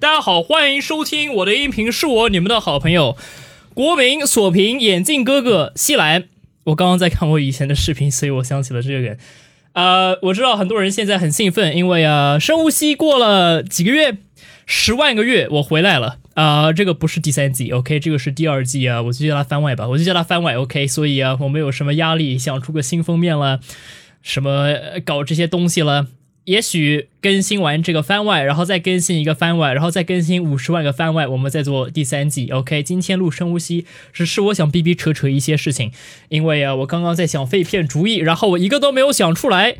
大家好，欢迎收听我的音频，是我你们的好朋友国民锁屏眼镜哥哥西兰。我刚刚在看我以前的视频，所以我想起了这个人。呃，我知道很多人现在很兴奋，因为啊，深呼吸过了几个月，十万个月，我回来了啊、这个不是第三季，OK，这个是第二季啊，我就叫它番外吧，我就叫它番外，OK。所以啊，我没有什么压力，想出个新封面了，什么搞这些东西了。也许更新完这个番外，然后再更新一个番外，然后再更新五十万个番外，我们再做第三季。OK，今天录深呼吸，只是我想逼逼扯扯一些事情，因为啊，我刚刚在想废片主意，然后我一个都没有想出来，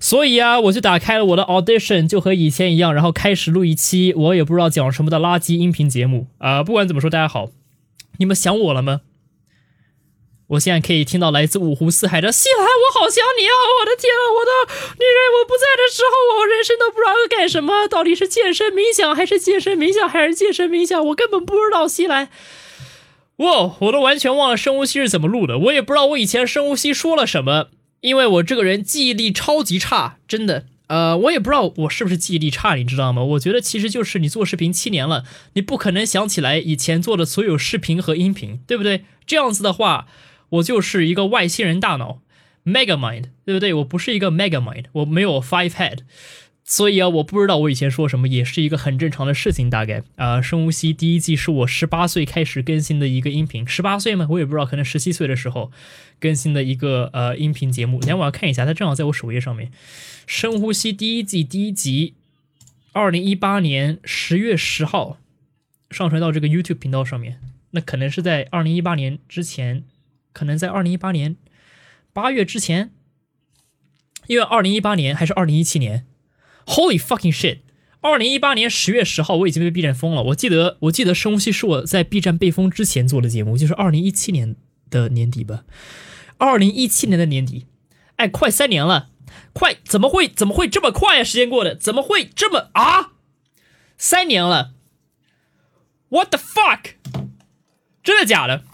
所以啊，我就打开了我的 Audition，就和以前一样，然后开始录一期我也不知道讲什么的垃圾音频节目啊、不管怎么说，大家好，你们想我了吗？我现在可以听到来自五湖四海的西兰，我好想你啊！我的天啊，我的女人，我不在的时候，我人生都不知道要干什么，到底是健身冥想还是健身冥想还是健身冥想，我根本不知道西兰。哇，我都完全忘了深呼吸是怎么录的，我也不知道我以前深呼吸说了什么，因为我这个人记忆力超级差，真的。呃，我也不知道我是不是记忆力差，你知道吗？我觉得其实就是你做视频七年了，你不可能想起来以前做的所有视频和音频，对不对？这样子的话，我就是一个外星人大脑，mega mind，对不对？我不是一个 mega mind，我没有 five head，所以啊，我不知道我以前说什么，也是一个很正常的事情。大概啊、深呼吸第一季是我十八岁开始更新的一个音频，十八岁吗？我也不知道，可能十七岁的时候更新的一个呃音频节目。等下我要看一下，它正好在我首页上面。深呼吸第一季第一集，二零一八年十月十号上传到这个 YouTube 频道上面。那可能是在二零一八年之前，可能在二零一八年八月之前，因为二零一八年还是二零一七年，Holy fucking shit！二零一八年十月十号，我已经被 B 站封了。我记得，我记得深呼吸是我在 B 站被封之前做的节目，就是二零一七年的年底吧。二零一七年的年底，哎，快三年了，快怎么会怎么会这么快啊？时间过得怎么会这么啊？三年了，What the fuck？真的假的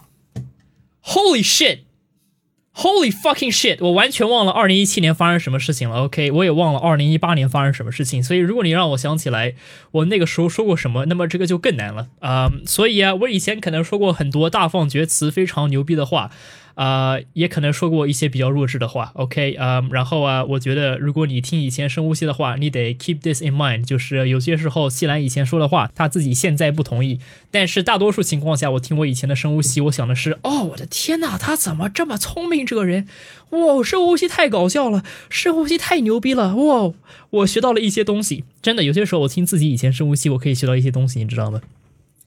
？Holy shit！Holy fucking shit！我完全忘了二零一七年发生什么事情了。OK，我也忘了二零一八年发生什么事情。所以，如果你让我想起来我那个时候说过什么，那么这个就更难了啊、所以啊，我以前可能说过很多大放厥词、非常牛逼的话，啊、也可能说过一些比较弱智的话。OK，啊、然后啊，我觉得如果你听以前深呼吸的话，你得 keep this in mind，就是有些时候西兰以前说的话，他自己现在不同意，但是大多数情况下，我听我以前的深呼吸，我想的是，哦，我的天呐，他怎么这么聪明？这个人，哇，深呼吸太搞笑了，深呼吸太牛逼了，哇，我学到了一些东西。真的，有些时候我听自己以前深呼吸，我可以学到一些东西，你知道吗？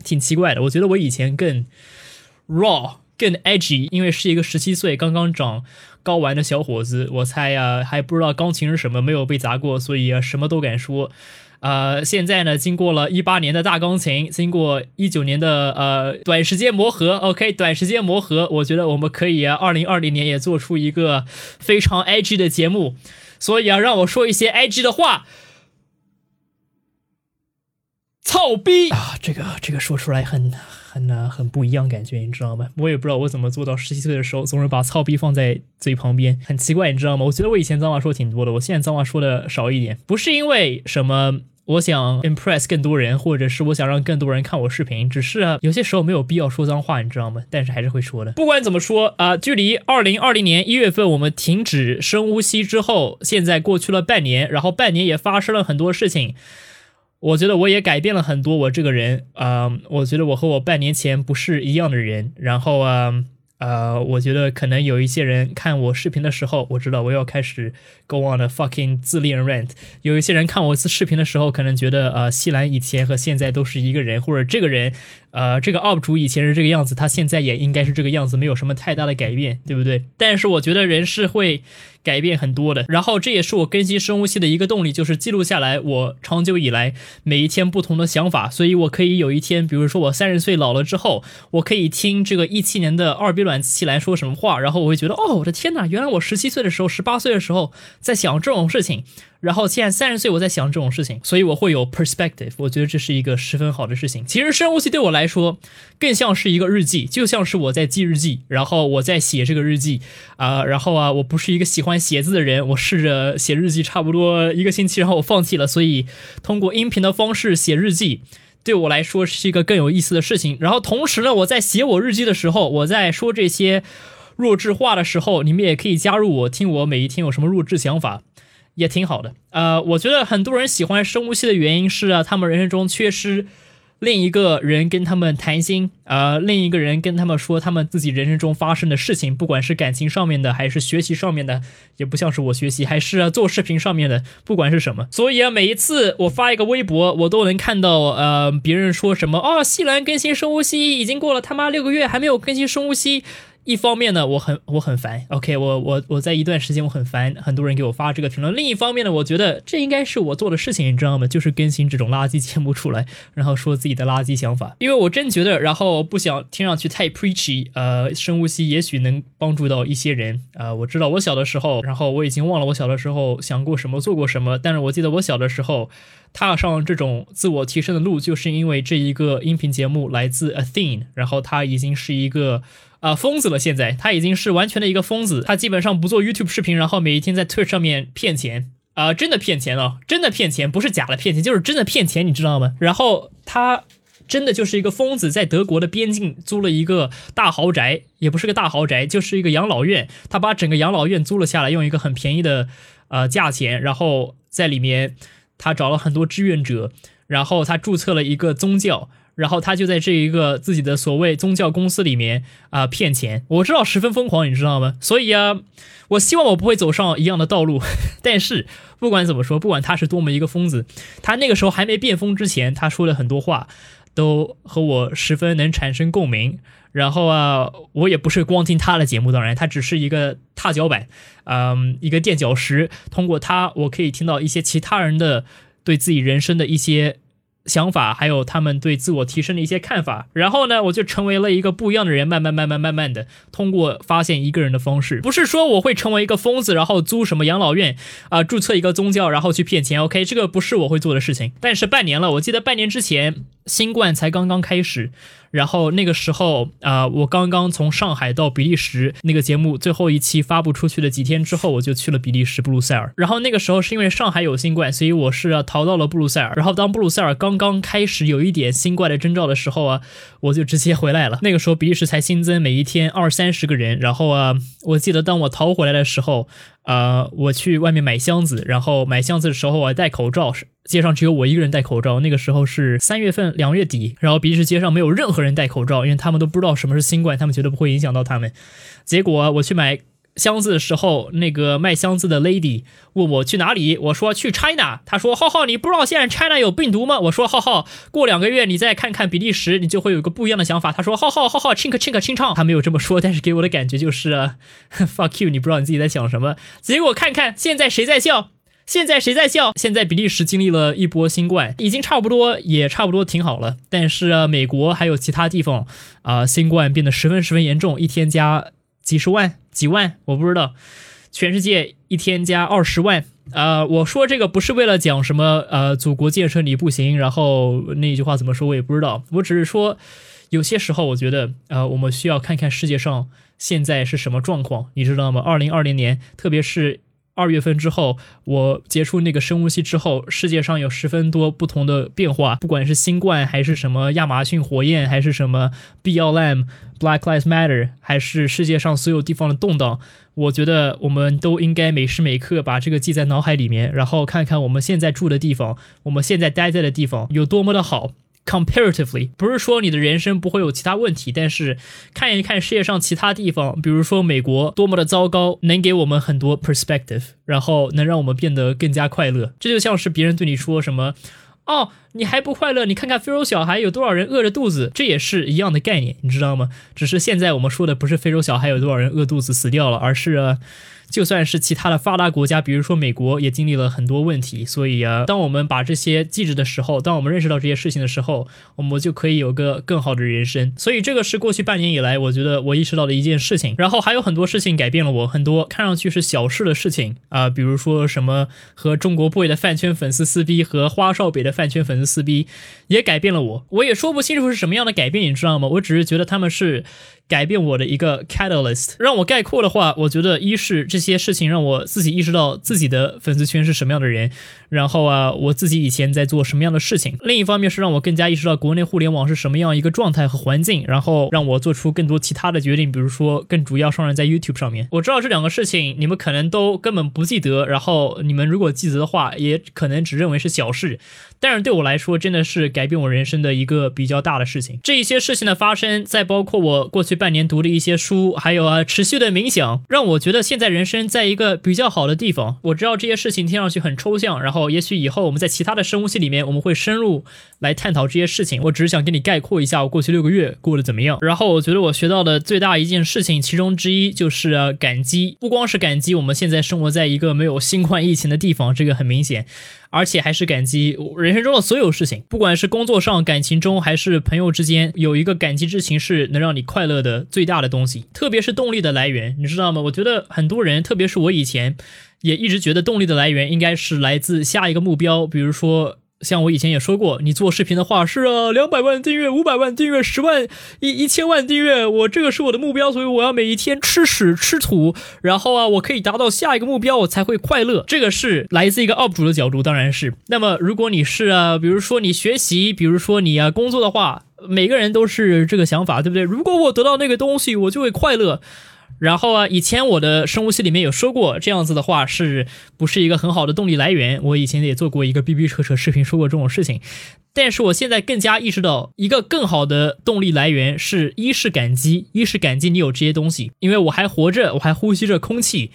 挺奇怪的，我觉得我以前更 raw。更 edgy，因为是一个十七岁刚刚长睾丸的小伙子，我猜呀、还不知道钢琴是什么，没有被砸过，所以、啊、什么都敢说。呃，现在呢，经过了一八年的大钢琴，经过一九年的呃短时间磨合，OK，短时间磨合，我觉得我们可以，二零二零年也做出一个非常 edgy 的节目。所以啊，让我说一些 edgy 的话。操逼啊！这个这个说出来很很呢、很不一样感觉，你知道吗？我也不知道我怎么做到十七岁的时候总是把操逼放在嘴旁边，很奇怪，你知道吗？我觉得我以前脏话说挺多的，我现在脏话说的少一点，不是因为什么。我想 impress 更多人，或者是我想让更多人看我视频，只是啊，有些时候没有必要说脏话，你知道吗？但是还是会说的。不管怎么说啊、距离二零二零年一月份我们停止深呼吸之后，现在过去了半年，然后半年也发生了很多事情。我觉得我也改变了很多，我这个人，啊、我觉得我和我半年前不是一样的人。然后啊，呃，我觉得可能有一些人看我视频的时候，我知道我要开始 go on a fucking 自恋 rant。有一些人看我视频的时候，可能觉得呃，西兰以前和现在都是一个人，或者这个人，呃，这个 UP 主以前是这个样子，他现在也应该是这个样子，没有什么太大的改变，对不对？但是我觉得人是会改变很多的。然后这也是我更新生物系的一个动力，就是记录下来我长久以来每一天不同的想法，所以我可以有一天，比如说我三十岁老了之后，我可以听这个一七年的二逼卵西兰说什么话，然后我会觉得，哦，我的天呐，原来我十七岁的时候、十八岁的时候在想这种事情。然后现在三十岁，我在想这种事情，所以我会有 perspective，我觉得这是一个十分好的事情。其实深呼吸对我来说，更像是一个日记，就像是我在记日记，然后我在写这个日记啊、然后啊，我不是一个喜欢写字的人，我试着写日记差不多一个星期，然后我放弃了，所以通过音频的方式写日记。对我来说是一个更有意思的事情。然后同时呢，我在写我日记的时候，我在说这些弱智话的时候，你们也可以加入我，听我每一天有什么弱智想法，也挺好的。呃，我觉得很多人喜欢生物系的原因是啊，他们人生中缺失。另一个人跟他们谈心，呃，另一个人跟他们说他们自己人生中发生的事情，不管是感情上面的，还是学习上面的，也不像是我学习，还是做视频上面的，不管是什么。所以啊，每一次我发一个微博，我都能看到，呃，别人说什么，哦，西兰更新深呼吸已经过了他妈六个月，还没有更新深呼吸。一方面呢，我很我很烦，OK，我我我在一段时间我很烦，很多人给我发这个评论。另一方面呢，我觉得这应该是我做的事情，你知道吗？就是更新这种垃圾节目出来，然后说自己的垃圾想法。因为我真觉得，然后不想听上去太 preachy，呃，深呼吸也许能帮助到一些人。呃，我知道我小的时候，然后我已经忘了我小的时候想过什么，做过什么，但是我记得我小的时候踏上这种自我提升的路，就是因为这一个音频节目来自 Athene，然后他已经是一个。啊，疯子了！现在他已经是完全的一个疯子，他基本上不做 YouTube 视频，然后每一天在 Twitch 上面骗钱啊，真的骗钱哦，真的骗钱，不是假的骗钱，就是真的骗钱，你知道吗？然后他真的就是一个疯子，在德国的边境租了一个大豪宅，也不是个大豪宅，就是一个养老院，他把整个养老院租了下来，用一个很便宜的呃价钱，然后在里面他找了很多志愿者，然后他注册了一个宗教。然后他就在这一个自己的所谓宗教公司里面啊骗钱，我知道十分疯狂，你知道吗？所以啊，我希望我不会走上一样的道路。但是不管怎么说，不管他是多么一个疯子，他那个时候还没变疯之前，他说了很多话都和我十分能产生共鸣。然后啊，我也不是光听他的节目，当然他只是一个踏脚板，嗯，一个垫脚石。通过他，我可以听到一些其他人的对自己人生的一些。想法，还有他们对自我提升的一些看法，然后呢，我就成为了一个不一样的人。慢慢、慢慢、慢慢的，通过发现一个人的方式，不是说我会成为一个疯子，然后租什么养老院啊，注册一个宗教，然后去骗钱。OK，这个不是我会做的事情。但是半年了，我记得半年之前新冠才刚刚开始。然后那个时候啊，我刚刚从上海到比利时，那个节目最后一期发布出去的几天之后，我就去了比利时布鲁塞尔。然后那个时候是因为上海有新冠，所以我是逃到了布鲁塞尔。然后当布鲁塞尔刚刚开始有一点新冠的征兆的时候啊，我就直接回来了。那个时候比利时才新增每一天二三十个人。然后啊，我记得当我逃回来的时候。呃，我去外面买箱子，然后买箱子的时候我戴口罩，街上只有我一个人戴口罩。那个时候是三月份，两月底，然后比利时街上没有任何人戴口罩，因为他们都不知道什么是新冠，他们觉得不会影响到他们。结果我去买。箱子的时候，那个卖箱子的 lady 问我去哪里，我说去 China。他说：“浩浩，你不知道现在 China 有病毒吗？”我说：“浩浩，过两个月你再看看比利时，你就会有个不一样的想法。”他说：“浩浩，浩浩，亲可亲可亲唱。”他没有这么说，但是给我的感觉就是 fuck you，你不知道你自己在想什么。结果看看现在谁在笑？现在谁在笑？现在比利时经历了一波新冠，已经差不多也差不多挺好了。但是美国还有其他地方啊，新冠变得十分十分严重，一天加。几十万、几万，我不知道。全世界一天加二十万，呃，我说这个不是为了讲什么，呃，祖国建设你不行，然后那句话怎么说，我也不知道。我只是说，有些时候我觉得，呃，我们需要看看世界上现在是什么状况，你知道吗？二零二零年，特别是。二月份之后，我结束那个生物系之后，世界上有十分多不同的变化，不管是新冠，还是什么亚马逊火焰，还是什么 BLM、Black Lives Matter，还是世界上所有地方的动荡，我觉得我们都应该每时每刻把这个记在脑海里面，然后看看我们现在住的地方，我们现在待在的地方有多么的好。Comparatively，不是说你的人生不会有其他问题，但是看一看世界上其他地方，比如说美国多么的糟糕，能给我们很多 perspective，然后能让我们变得更加快乐。这就像是别人对你说什么，哦，你还不快乐？你看看非洲小孩有多少人饿着肚子，这也是一样的概念，你知道吗？只是现在我们说的不是非洲小孩有多少人饿肚子死掉了，而是。就算是其他的发达国家，比如说美国，也经历了很多问题。所以啊，当我们把这些记着的时候，当我们认识到这些事情的时候，我们就可以有个更好的人生。所以这个是过去半年以来，我觉得我意识到的一件事情。然后还有很多事情改变了我，很多看上去是小事的事情啊，比如说什么和中国 boy 的饭圈粉丝撕逼，和花少北的饭圈粉撕逼，也改变了我。我也说不清楚是什么样的改变，你知道吗？我只是觉得他们是改变我的一个 catalyst。让我概括的话，我觉得一是。这些事情让我自己意识到自己的粉丝圈是什么样的人，然后啊，我自己以前在做什么样的事情。另一方面是让我更加意识到国内互联网是什么样一个状态和环境，然后让我做出更多其他的决定，比如说更主要上人在 YouTube 上面。我知道这两个事情你们可能都根本不记得，然后你们如果记得的话，也可能只认为是小事。但是对我来说，真的是改变我人生的一个比较大的事情。这一些事情的发生，再包括我过去半年读的一些书，还有啊持续的冥想，让我觉得现在人生在一个比较好的地方。我知道这些事情听上去很抽象，然后也许以后我们在其他的生物系里面，我们会深入来探讨这些事情。我只是想跟你概括一下我过去六个月过得怎么样。然后我觉得我学到的最大一件事情，其中之一就是感激，不光是感激我们现在生活在一个没有新冠疫情的地方，这个很明显。而且还是感激人生中的所有事情，不管是工作上、感情中，还是朋友之间，有一个感激之情是能让你快乐的最大的东西。特别是动力的来源，你知道吗？我觉得很多人，特别是我以前，也一直觉得动力的来源应该是来自下一个目标，比如说。像我以前也说过，你做视频的话是啊，两百万订阅、五百万订阅、十万、一一千万订阅，我这个是我的目标，所以我要每一天吃屎吃土，然后啊，我可以达到下一个目标，我才会快乐。这个是来自一个 UP 主的角度，当然是。那么如果你是啊，比如说你学习，比如说你啊工作的话，每个人都是这个想法，对不对？如果我得到那个东西，我就会快乐。然后啊，以前我的生物系里面有说过，这样子的话是不是一个很好的动力来源？我以前也做过一个 逼逼扯扯视频，说过这种事情。但是我现在更加意识到，一个更好的动力来源是一是感激，一是感激你有这些东西，因为我还活着，我还呼吸着空气。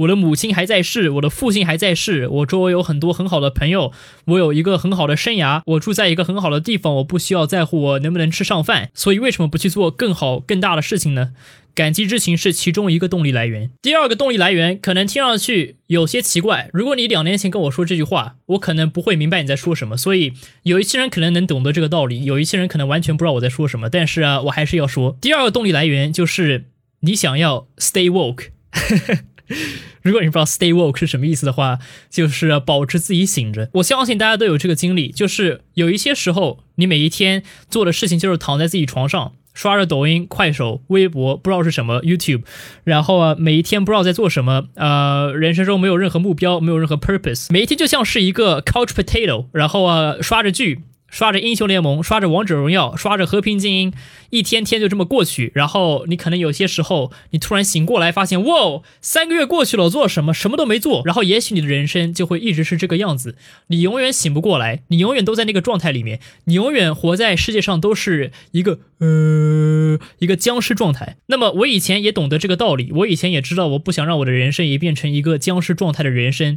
我的母亲还在世，我的父亲还在世，我周围有很多很好的朋友，我有一个很好的生涯，我住在一个很好的地方，我不需要在乎我能不能吃上饭，所以为什么不去做更好更大的事情呢？感激之情是其中一个动力来源。第二个动力来源可能听上去有些奇怪，如果你两年前跟我说这句话，我可能不会明白你在说什么。所以有一些人可能能懂得这个道理，有一些人可能完全不知道我在说什么。但是啊，我还是要说，第二个动力来源就是你想要 stay woke。如果你不知道 stay woke 是什么意思的话，就是保持自己醒着。我相信大家都有这个经历，就是有一些时候，你每一天做的事情就是躺在自己床上，刷着抖音、快手、微博，不知道是什么 YouTube，然后啊，每一天不知道在做什么，呃，人生中没有任何目标，没有任何 purpose，每一天就像是一个 couch potato，然后啊，刷着剧。刷着英雄联盟，刷着王者荣耀，刷着和平精英，一天天就这么过去。然后你可能有些时候，你突然醒过来，发现，哇，三个月过去了，我做什么？什么都没做。然后也许你的人生就会一直是这个样子，你永远醒不过来，你永远都在那个状态里面，你永远活在世界上都是一个呃一个僵尸状态。那么我以前也懂得这个道理，我以前也知道，我不想让我的人生也变成一个僵尸状态的人生。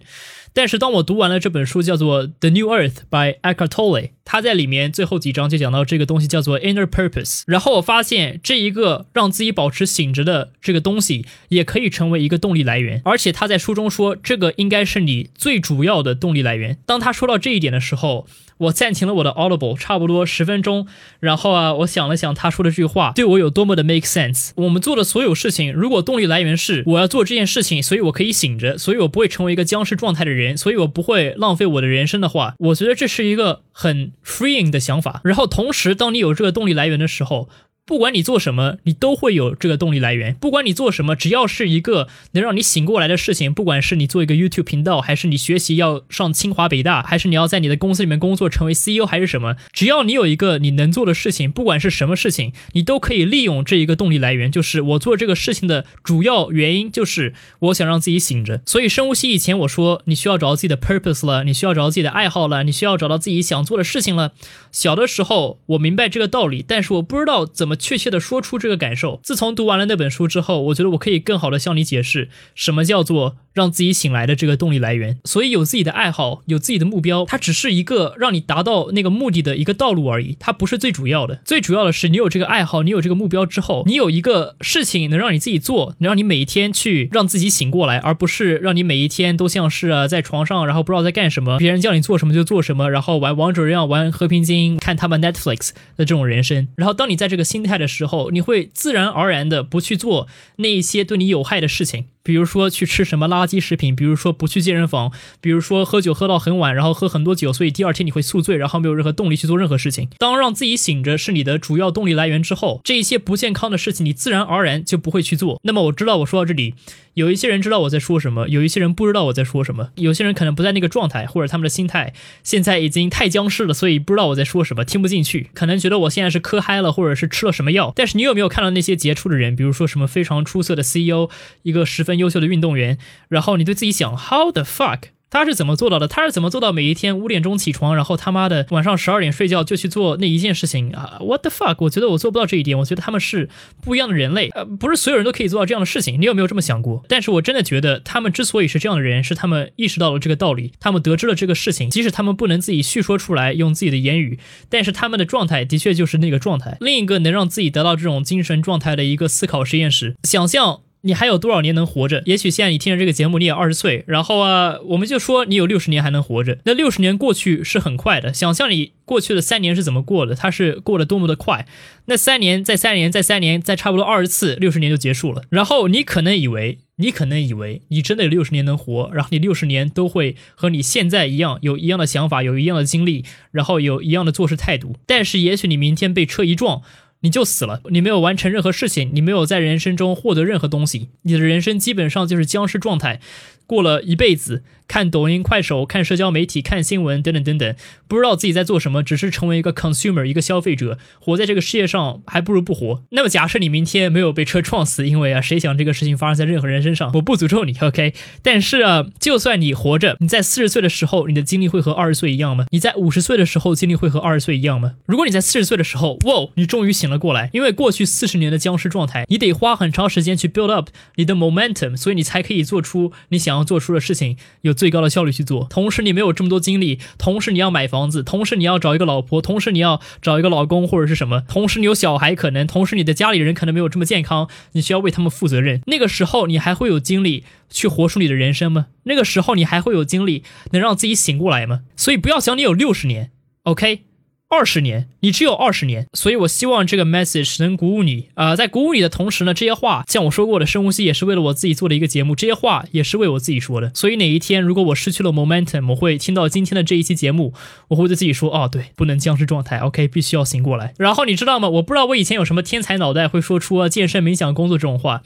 但是当我读完了这本书，叫做《The New Earth》by Eckhart Tolle，他在里面最后几章就讲到这个东西叫做 inner purpose。然后我发现这一个让自己保持醒着的这个东西，也可以成为一个动力来源。而且他在书中说，这个应该是你最主要的动力来源。当他说到这一点的时候，我暂停了我的 Audible，差不多十分钟。然后啊，我想了想他说的这句话对我有多么的 make sense。我们做的所有事情，如果动力来源是我要做这件事情，所以我可以醒着，所以我不会成为一个僵尸状态的人，所以我不会浪费我的人生的话，我觉得这是一个很 freeing 的想法。然后同时，当你有这个动力来源的时候。不管你做什么，你都会有这个动力来源。不管你做什么，只要是一个能让你醒过来的事情，不管是你做一个 YouTube 频道，还是你学习要上清华北大，还是你要在你的公司里面工作成为 CEO，还是什么，只要你有一个你能做的事情，不管是什么事情，你都可以利用这一个动力来源。就是我做这个事情的主要原因，就是我想让自己醒着。所以生物系以前我说，你需要找到自己的 purpose 了，你需要找到自己的爱好了，你需要找到自己想做的事情了。小的时候我明白这个道理，但是我不知道怎么。确切的说出这个感受。自从读完了那本书之后，我觉得我可以更好的向你解释什么叫做。让自己醒来的这个动力来源，所以有自己的爱好，有自己的目标，它只是一个让你达到那个目的的一个道路而已，它不是最主要的。最主要的是你有这个爱好，你有这个目标之后，你有一个事情能让你自己做，能让你每一天去让自己醒过来，而不是让你每一天都像是啊在床上，然后不知道在干什么，别人叫你做什么就做什么，然后玩王者荣耀、玩和平精英、看他们 Netflix 的这种人生。然后当你在这个心态的时候，你会自然而然的不去做那一些对你有害的事情。比如说去吃什么垃圾食品，比如说不去健身房，比如说喝酒喝到很晚，然后喝很多酒，所以第二天你会宿醉，然后没有任何动力去做任何事情。当让自己醒着是你的主要动力来源之后，这一些不健康的事情你自然而然就不会去做。那么我知道我说到这里，有一些人知道我在说什么，有一些人不知道我在说什么，有些人可能不在那个状态，或者他们的心态现在已经太僵尸了，所以不知道我在说什么，听不进去，可能觉得我现在是磕嗨了，或者是吃了什么药。但是你有没有看到那些杰出的人，比如说什么非常出色的 CEO，一个十分优秀的运动员？然后你对自己想，How the fuck？他是怎么做到的？他是怎么做到每一天五点钟起床，然后他妈的晚上十二点睡觉就去做那一件事情啊？What the fuck？我觉得我做不到这一点。我觉得他们是不一样的人类，呃，不是所有人都可以做到这样的事情。你有没有这么想过？但是我真的觉得他们之所以是这样的人，是他们意识到了这个道理，他们得知了这个事情，即使他们不能自己叙说出来，用自己的言语，但是他们的状态的确就是那个状态。另一个能让自己得到这种精神状态的一个思考实验室，想象。你还有多少年能活着？也许现在你听着这个节目，你也二十岁，然后啊，我们就说你有六十年还能活着。那六十年过去是很快的，想象你过去的三年是怎么过的，它是过得多么的快。那三年，再三年，再三年，再差不多二十次，六十年就结束了。然后你可能以为，你可能以为你真的有六十年能活，然后你六十年都会和你现在一样，有一样的想法，有一样的经历，然后有一样的做事态度。但是也许你明天被车一撞。你就死了，你没有完成任何事情，你没有在人生中获得任何东西，你的人生基本上就是僵尸状态，过了一辈子。看抖音、快手、看社交媒体、看新闻等等等等，不知道自己在做什么，只是成为一个 consumer，一个消费者，活在这个世界上还不如不活。那么假设你明天没有被车撞死，因为啊，谁想这个事情发生在任何人身上？我不诅咒你，OK？但是啊，就算你活着，你在四十岁的时候，你的精力会和二十岁一样吗？你在五十岁的时候，精力会和二十岁一样吗？如果你在四十岁的时候，哇，你终于醒了过来，因为过去四十年的僵尸状态，你得花很长时间去 build up 你的 momentum，所以你才可以做出你想要做出的事情，有最高的效率去做。同时，你没有这么多精力；同时，你要买房子；同时，你要找一个老婆；同时，你要找一个老公或者是什么；同时，你有小孩，可能同时你的家里人可能没有这么健康，你需要为他们负责任。那个时候，你还会有精力去活出你的人生吗？那个时候，你还会有精力能让自己醒过来吗？所以，不要想你有六十年，OK。二十年，你只有二十年，所以我希望这个 message 能鼓舞你啊！在鼓舞你的同时呢，这些话像我说过的，深呼吸也是为了我自己做的一个节目，这些话也是为我自己说的。所以哪一天如果我失去了 momentum，我会听到今天的这一期节目，我会对自己说：哦，对，不能僵尸状态，OK，必须要醒过来。然后你知道吗？我不知道我以前有什么天才脑袋会说出健身、冥想、工作这种话，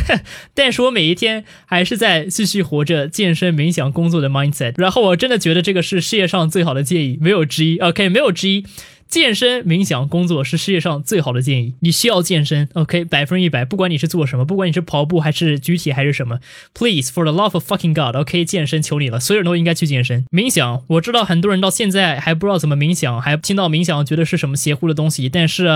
但是我每一天还是在继续活着健身、冥想、工作的 mindset。然后我真的觉得这个是世界上最好的建议，没有之一，OK，没有之一。健身、冥想、工作是世界上最好的建议。你需要健身，OK，百分之一百。不管你是做什么，不管你是跑步还是举铁还是什么，Please for the love of fucking God，OK，健身求你了，所有人都应该去健身。冥想，我知道很多人到现在还不知道怎么冥想，还听到冥想觉得是什么邪乎的东西。但是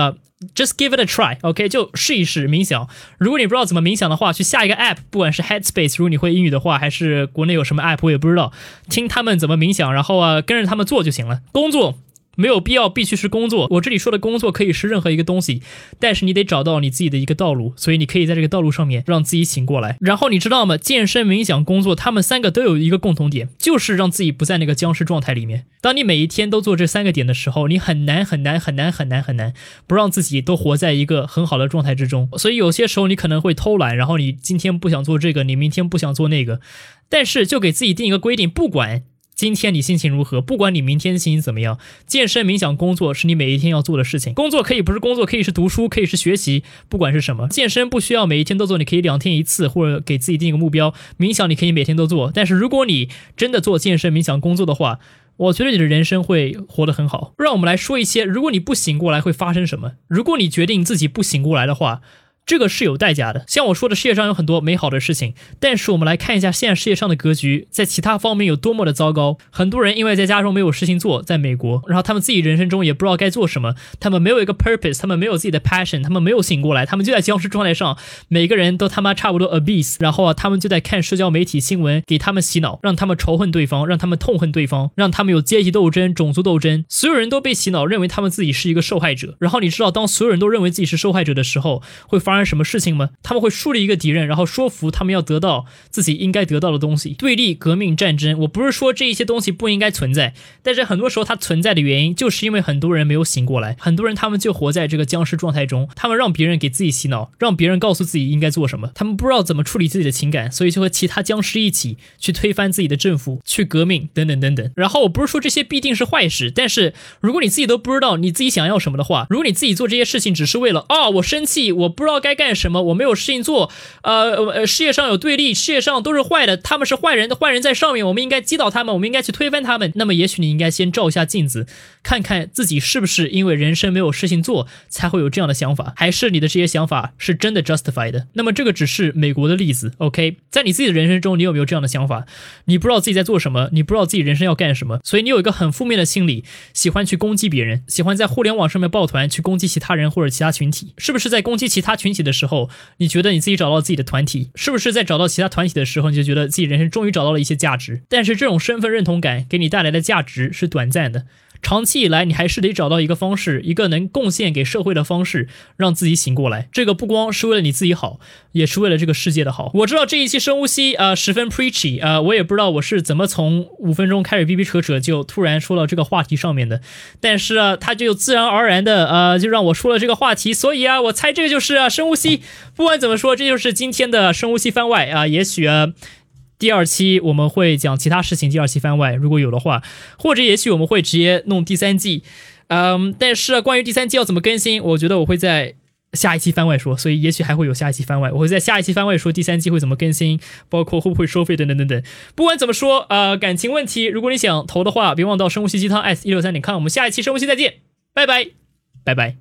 ，just give it a try，OK，就试一试冥想。如果你不知道怎么冥想的话，去下一个 app，不管是 Headspace，如果你会英语的话，还是国内有什么 app，我也不知道，听他们怎么冥想，然后啊跟着他们做就行了。工作。没有必要必须是工作，我这里说的工作可以是任何一个东西，但是你得找到你自己的一个道路，所以你可以在这个道路上面让自己醒过来。然后你知道吗？健身、冥想、工作，他们三个都有一个共同点，就是让自己不在那个僵尸状态里面。当你每一天都做这三个点的时候，你很难很难很难很难很难不让自己都活在一个很好的状态之中。所以有些时候你可能会偷懒，然后你今天不想做这个，你明天不想做那个，但是就给自己定一个规定，不管。今天你心情如何？不管你明天心情怎么样，健身、冥想、工作是你每一天要做的事情。工作可以不是工作，可以是读书，可以是学习，不管是什么。健身不需要每一天都做，你可以两天一次，或者给自己定一个目标。冥想你可以每天都做，但是如果你真的做健身、冥想、工作的话，我觉得你的人生会活得很好。让我们来说一些，如果你不醒过来会发生什么？如果你决定自己不醒过来的话。这个是有代价的，像我说的，世界上有很多美好的事情，但是我们来看一下现在世界上的格局，在其他方面有多么的糟糕。很多人因为在家中没有事情做，在美国，然后他们自己人生中也不知道该做什么，他们没有一个 purpose，他们没有自己的 passion，他们没有醒过来，他们就在僵尸状态上，每个人都他妈差不多 abuse，然后啊，他们就在看社交媒体新闻，给他们洗脑，让他们仇恨对方，让他们痛恨对方，让他们有阶级斗争、种族斗争，所有人都被洗脑，认为他们自己是一个受害者。然后你知道，当所有人都认为自己是受害者的时候，会发生。生什么事情吗？他们会树立一个敌人，然后说服他们要得到自己应该得到的东西。对立、革命、战争，我不是说这一些东西不应该存在，但是很多时候它存在的原因，就是因为很多人没有醒过来，很多人他们就活在这个僵尸状态中，他们让别人给自己洗脑，让别人告诉自己应该做什么，他们不知道怎么处理自己的情感，所以就和其他僵尸一起去推翻自己的政府，去革命，等等等等。然后我不是说这些必定是坏事，但是如果你自己都不知道你自己想要什么的话，如果你自己做这些事情只是为了啊，我生气，我不知道该该干什么，我没有事情做，呃呃，世界上有对立，世界上都是坏的，他们是坏人的坏人在上面，我们应该击倒他们，我们应该去推翻他们。那么也许你应该先照一下镜子，看看自己是不是因为人生没有事情做才会有这样的想法，还是你的这些想法是真的 justified 的？那么这个只是美国的例子，OK？在你自己的人生中，你有没有这样的想法？你不知道自己在做什么，你不知道自己人生要干什么，所以你有一个很负面的心理，喜欢去攻击别人，喜欢在互联网上面抱团去攻击其他人或者其他群体，是不是在攻击其他群群体的时候，你觉得你自己找到自己的团体？是不是在找到其他团体的时候，你就觉得自己人生终于找到了一些价值？但是这种身份认同感给你带来的价值是短暂的。长期以来，你还是得找到一个方式，一个能贡献给社会的方式，让自己醒过来。这个不光是为了你自己好，也是为了这个世界的好。我知道这一期深呼吸啊十分 preachy 啊，我也不知道我是怎么从五分钟开始逼逼扯扯，就突然说到这个话题上面的。但是啊，它就自然而然的呃，就让我说了这个话题。所以啊，我猜这个就是啊深呼吸。不管怎么说，这就是今天的深呼吸番外啊。也许啊。第二期我们会讲其他事情，第二期番外如果有的话，或者也许我们会直接弄第三季，嗯，但是关于第三季要怎么更新，我觉得我会在下一期番外说，所以也许还会有下一期番外，我会在下一期番外说第三季会怎么更新，包括会不会收费等等等等。不管怎么说，呃，感情问题，如果你想投的话，别忘到生物系鸡汤 s 一六三点看，我们下一期生物系再见，拜拜，拜拜。